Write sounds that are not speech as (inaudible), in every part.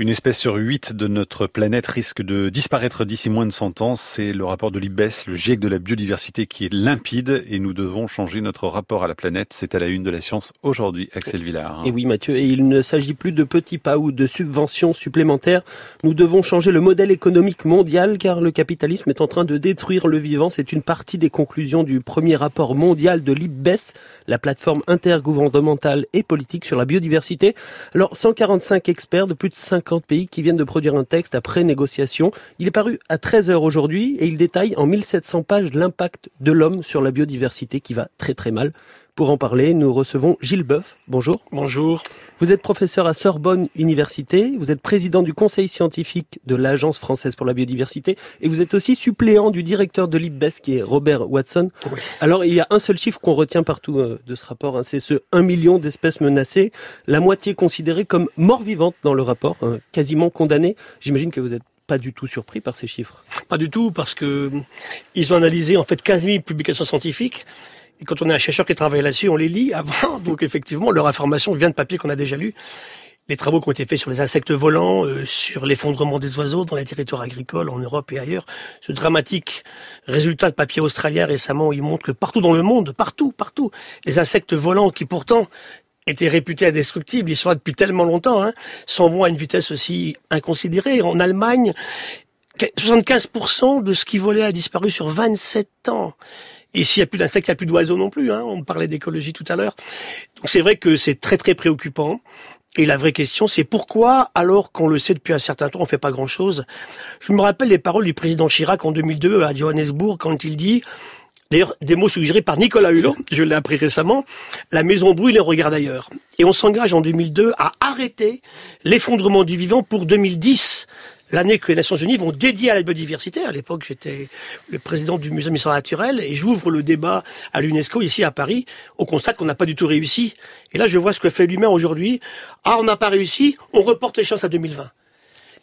Une espèce sur huit de notre planète risque de disparaître d'ici moins de 100 ans. C'est le rapport de l'IBES, le GIEC de la biodiversité, qui est limpide et nous devons changer notre rapport à la planète. C'est à la une de la science aujourd'hui, Axel Villard. Et oui, Mathieu, et il ne s'agit plus de petits pas ou de subventions supplémentaires. Nous devons changer le modèle économique mondial car le capitalisme est en train de détruire le vivant. C'est une partie des conclusions du premier rapport mondial de l'IBES, la plateforme intergouvernementale et politique sur la biodiversité. Alors, 145 experts de plus de 50 pays qui viennent de produire un texte après négociation. Il est paru à 13 heures aujourd'hui et il détaille en 1700 pages l'impact de l'homme sur la biodiversité qui va très très mal. Pour en parler, nous recevons Gilles Boeuf. Bonjour. Bonjour. Vous êtes professeur à Sorbonne Université, vous êtes président du conseil scientifique de l'Agence française pour la biodiversité et vous êtes aussi suppléant du directeur de l'IPBES qui est Robert Watson. Alors il y a un seul chiffre qu'on retient partout euh, de ce rapport, hein, c'est ce 1 million d'espèces menacées, la moitié considérée comme mort vivante dans le rapport, hein, quasiment condamnées. J'imagine que vous êtes pas du tout surpris par ces chiffres. Pas du tout, parce que ils ont analysé en fait 15 000 publications scientifiques et quand on est un chercheur qui travaille là-dessus, on les lit avant. (laughs) Donc effectivement, leur information vient de papiers qu'on a déjà lus. Les travaux qui ont été faits sur les insectes volants, euh, sur l'effondrement des oiseaux dans les territoires agricoles en Europe et ailleurs, ce dramatique résultat de papier australien récemment, il montre que partout dans le monde, partout, partout, les insectes volants qui pourtant étaient réputés indestructibles, ils sont là depuis tellement longtemps, hein, s'en vont à une vitesse aussi inconsidérée. En Allemagne, 75% de ce qui volait a disparu sur 27 ans. Et s'il n'y a plus d'insectes, il n'y a plus d'oiseaux non plus. Hein. On parlait d'écologie tout à l'heure. Donc c'est vrai que c'est très très préoccupant. Et la vraie question, c'est pourquoi, alors qu'on le sait depuis un certain temps, on fait pas grand-chose? Je me rappelle les paroles du président Chirac en 2002 à Johannesburg quand il dit, d'ailleurs des mots suggérés par Nicolas Hulot, je l'ai appris récemment, la maison brûle et regarde ailleurs. Et on s'engage en 2002 à arrêter l'effondrement du vivant pour 2010 l'année que les Nations Unies vont dédier à la biodiversité. À l'époque, j'étais le président du Musée d'histoire naturelle et j'ouvre le débat à l'UNESCO ici à Paris. On constate qu'on n'a pas du tout réussi. Et là, je vois ce que fait l'humain aujourd'hui. Ah, on n'a pas réussi, on reporte les chances à 2020.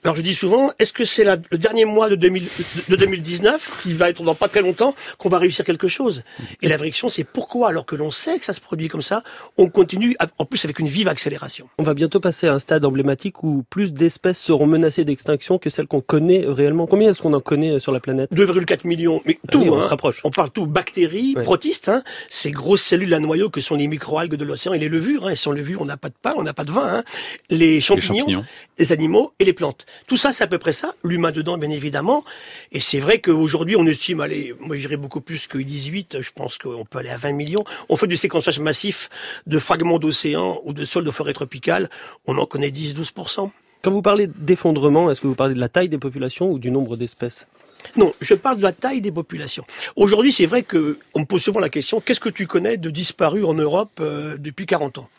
Alors je dis souvent, est-ce que c'est le dernier mois de, 2019, qui va être dans pas très longtemps, qu'on va réussir quelque chose? Et la vraie question, c'est pourquoi, alors que l'on sait que ça se produit comme ça, on continue, en plus avec une vive accélération? On va bientôt passer à un stade emblématique où plus d'espèces seront menacées d'extinction que celles qu'on connaît réellement. Combien est-ce qu'on en connaît euh, sur la planète? 2,4 millions. Mais tout, on hein. se rapproche. On parle tout, bactéries, protistes, hein, ces grosses cellules à noyau que sont les microalgues de l'océan et les levures. Hein, et sans levures, on n'a pas de pain, on n'a pas de vin. Hein. Les, champignons, les champignons, les animaux et les plantes. Tout ça, c'est à peu près ça. L'humain dedans, bien évidemment. Et c'est vrai qu'aujourd'hui, on estime, allez, moi je dirais beaucoup plus que 18, je pense qu'on peut aller à 20 millions. On fait du séquençage massif de fragments d'océans ou de sols de forêt tropicale. On en connaît 10-12%. Quand vous parlez d'effondrement, est-ce que vous parlez de la taille des populations ou du nombre d'espèces? Non, je parle de la taille des populations. Aujourd'hui, c'est vrai que on me pose souvent la question qu'est-ce que tu connais de disparus en Europe euh, depuis 40 ans?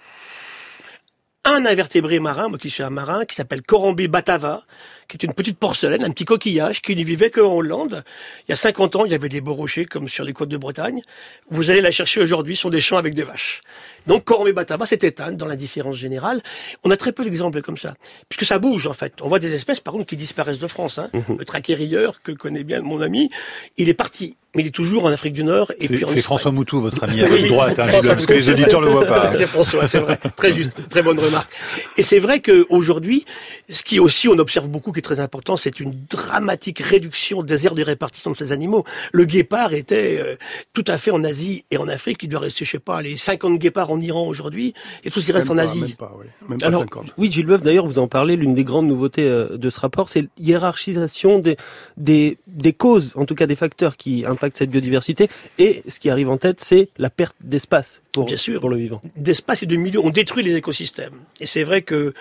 Un invertébré marin, moi qui suis un marin, qui s'appelle Corambé batava, qui est une petite porcelaine, un petit coquillage, qui ne vivait qu'en Hollande. Il y a 50 ans, il y avait des beaux rochers comme sur les côtes de Bretagne. Vous allez la chercher aujourd'hui sur des champs avec des vaches. Donc Corambé batava s'est éteinte dans l'indifférence générale. On a très peu d'exemples comme ça, puisque ça bouge en fait. On voit des espèces par contre qui disparaissent de France. Hein. Mhm. Le traquet que connaît bien mon ami, il est parti mais il est toujours en Afrique du Nord. Et puis C'est François Moutou, votre ami (laughs) à oui, droite, hein, parce que les auditeurs le voient pas. (laughs) C'est François, c'est vrai. Très juste, très bonne remarque. Et c'est vrai qu'aujourd'hui, ce qui aussi on observe beaucoup, qui est très important, c'est une dramatique réduction des aires de répartition de ces animaux. Le guépard était euh, tout à fait en Asie et en Afrique. Il doit rester, je sais pas, les 50 guépards en Iran aujourd'hui, et tout ce qui reste en Asie. Même pas, oui. Même pas Alors, 50. Oui, Gilles Boeuf, d'ailleurs, vous en parlez, l'une des grandes nouveautés euh, de ce rapport, c'est l'hiérarchisation des, des, des causes, en tout cas des facteurs qui impactent cette biodiversité. Et ce qui arrive en tête, c'est la perte d'espace pour, Bien sûr. pour le vivant. D'espace et de milieu. On détruit les écosystèmes. Et c'est vrai que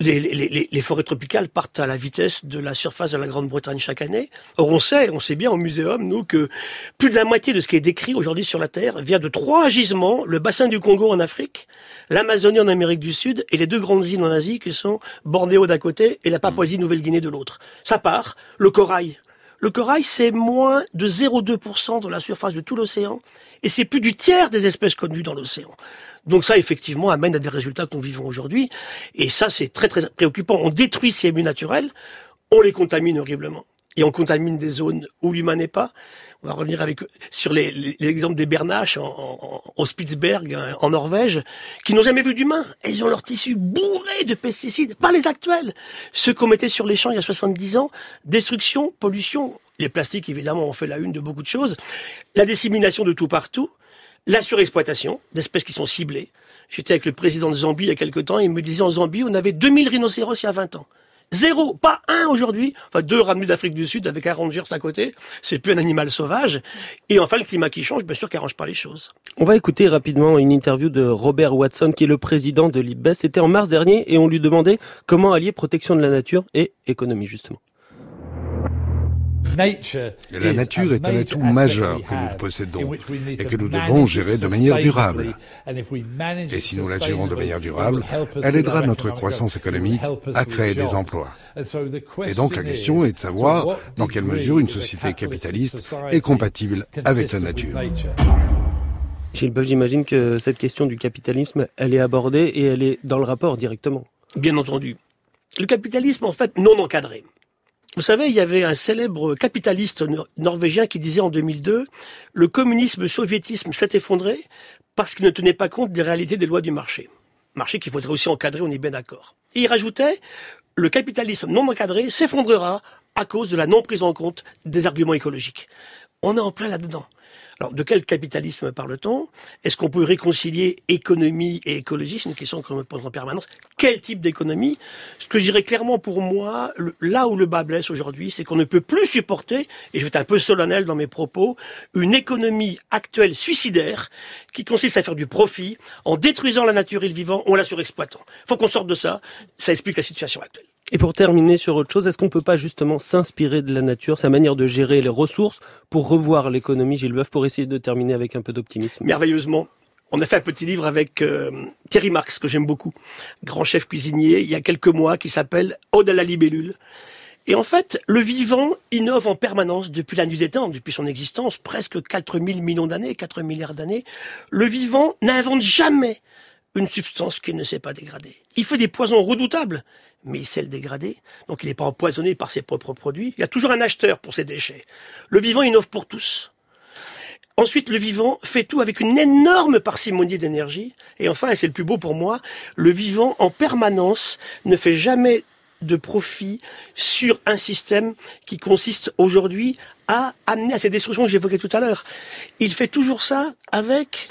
les, les, les, forêts tropicales partent à la vitesse de la surface de la Grande-Bretagne chaque année. Or, on sait, on sait bien au muséum, nous, que plus de la moitié de ce qui est décrit aujourd'hui sur la Terre vient de trois gisements, le bassin du Congo en Afrique, l'Amazonie en Amérique du Sud et les deux grandes îles en Asie qui sont Bornéo d'un côté et la Papouasie-Nouvelle-Guinée de l'autre. Ça part, le corail, le corail, c'est moins de 0,2% de la surface de tout l'océan, et c'est plus du tiers des espèces connues dans l'océan. Donc ça, effectivement, amène à des résultats que nous vivons aujourd'hui, et ça, c'est très très préoccupant. On détruit ces milieux naturels, on les contamine horriblement. et on contamine des zones où l'humain n'est pas. On va revenir avec sur l'exemple des bernaches en, en, Spitzberg, hein, en Norvège, qui n'ont jamais vu d'humain. Ils ont leur tissu bourré de pesticides, pas les actuels. Ceux qu'on mettait sur les champs il y a 70 ans, destruction, pollution. Les plastiques, évidemment, ont fait la une de beaucoup de choses. La dissémination de tout partout. La surexploitation d'espèces qui sont ciblées. J'étais avec le président de Zambie il y a quelque temps, et il me disait en Zambie, on avait 2000 rhinocéros il y a 20 ans. Zéro, pas un aujourd'hui. Enfin, deux ramenés d'Afrique du Sud avec un rangers à côté. C'est plus un animal sauvage. Et enfin, le climat qui change, bien sûr, qui arrange pas les choses. On va écouter rapidement une interview de Robert Watson, qui est le président de l'IBES. C'était en mars dernier et on lui demandait comment allier protection de la nature et économie, justement. La nature est un atout majeur que nous possédons et que nous devons gérer de manière durable. Et si nous la gérons de manière durable, elle aidera notre croissance économique à créer des emplois. Et donc la question est de savoir dans quelle mesure une société capitaliste est compatible avec la nature? Gilles j'imagine que cette question du capitalisme, elle est abordée et elle est dans le rapport directement. Bien entendu. Le capitalisme, en fait, non encadré. Vous savez, il y avait un célèbre capitaliste norvégien qui disait en 2002 le communisme soviétisme s'est effondré parce qu'il ne tenait pas compte des réalités des lois du marché. Marché qu'il faudrait aussi encadrer, on est bien d'accord. Il rajoutait le capitalisme non encadré s'effondrera à cause de la non prise en compte des arguments écologiques. On est en plein là-dedans. Alors, de quel capitalisme parle-t-on? Est-ce qu'on peut réconcilier économie et écologie? C'est une question qu'on me pose en permanence. Quel type d'économie? Ce que je dirais clairement pour moi, là où le bas blesse aujourd'hui, c'est qu'on ne peut plus supporter, et je vais être un peu solennel dans mes propos, une économie actuelle suicidaire qui consiste à faire du profit en détruisant la nature et le vivant, en la surexploitant. Il faut qu'on sorte de ça. Ça explique la situation actuelle. Et pour terminer sur autre chose, est-ce qu'on peut pas justement s'inspirer de la nature, sa manière de gérer les ressources, pour revoir l'économie, Gilles Boeuf, pour essayer de terminer avec un peu d'optimisme? Merveilleusement. On a fait un petit livre avec euh, Thierry Marx, que j'aime beaucoup, grand chef cuisinier, il y a quelques mois, qui s'appelle Ode à la libellule. Et en fait, le vivant innove en permanence depuis la nuit des temps, depuis son existence, presque 4000 millions d'années, 4 milliards d'années. Le vivant n'invente jamais une substance qui ne s'est pas dégradée. Il fait des poisons redoutables, mais il sait le dégrader. Donc il n'est pas empoisonné par ses propres produits. Il y a toujours un acheteur pour ses déchets. Le vivant innove pour tous. Ensuite, le vivant fait tout avec une énorme parcimonie d'énergie. Et enfin, et c'est le plus beau pour moi, le vivant en permanence ne fait jamais de profit sur un système qui consiste aujourd'hui à amener à ces destructions que j'évoquais tout à l'heure. Il fait toujours ça avec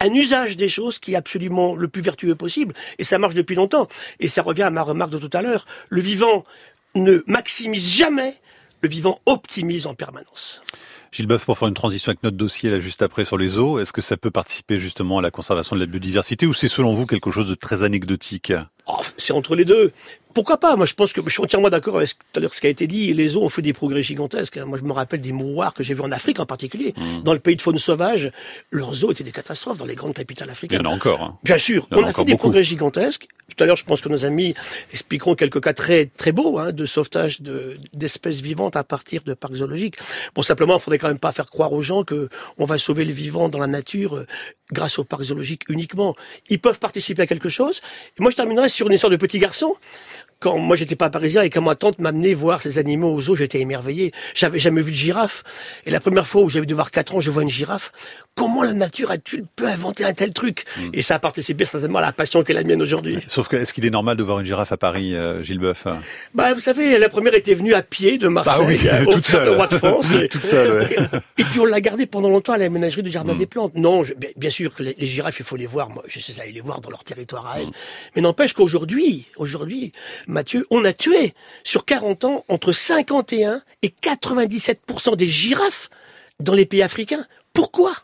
un usage des choses qui est absolument le plus vertueux possible. Et ça marche depuis longtemps. Et ça revient à ma remarque de tout à l'heure. Le vivant ne maximise jamais, le vivant optimise en permanence. Gilles Boeuf, pour faire une transition avec notre dossier là juste après sur les eaux, est-ce que ça peut participer justement à la conservation de la biodiversité ou c'est selon vous quelque chose de très anecdotique? Oh, C'est entre les deux pourquoi pas? Moi, je pense que je suis entièrement d'accord avec tout à l'heure ce qui a été dit. Les eaux ont fait des progrès gigantesques. Moi, je me rappelle des mouroirs que j'ai vus en Afrique en particulier. Mmh. Dans le pays de faune sauvage, leurs eaux étaient des catastrophes dans les grandes capitales africaines. Il y en a encore. Hein. Bien sûr, on a, fait des progrès gigantesques. Tout à l'heure, je pense que nos amis expliqueront quelques cas très très beaux hein, de sauvetage d'espèces vivantes à partir de parcs zoologiques. Bon, simplement, il faudrait quand même pas faire croire aux gens que on va sauver le vivant dans la nature euh, grâce aux parcs zoologiques uniquement. Ils peuvent participer à quelque chose. Et moi, je terminerai sur une histoire de petit garçon quand moi j'étais pas parisien et quand ma tante m'amenait voir ces animaux aux eaux, j'étais émerveillé. J'avais jamais vu de girafe. Et la première fois où j'avais dû voir 4 ans, je vois une girafe. Comment la nature a-t-il pu inventer un tel truc? Mm. Et ça a participé certainement à la passion qu'est la mienne aujourd'hui. Sauf que est-ce qu'il est normal de voir une girafe à Paris, euh, Gilles Boeuf Bah vous savez, la première était venue à pied de Marseille bah oui, (laughs) (laughs) toute seule. roi de France. (laughs) toute seule. Et, puis on l'a gardée pendant longtemps à la ménagerie du jardin mm. des plantes. Non, bien sûr que les, girafes, il faut les voir. Moi, je sais aller les voir dans leur territoire à elles. Mm. Mais n'empêche qu'aujourd'hui, aujourd'hui, Mathieu, on a tué sur 40 ans entre 51 et 97% des girafes dans les pays africains. Pourquoi?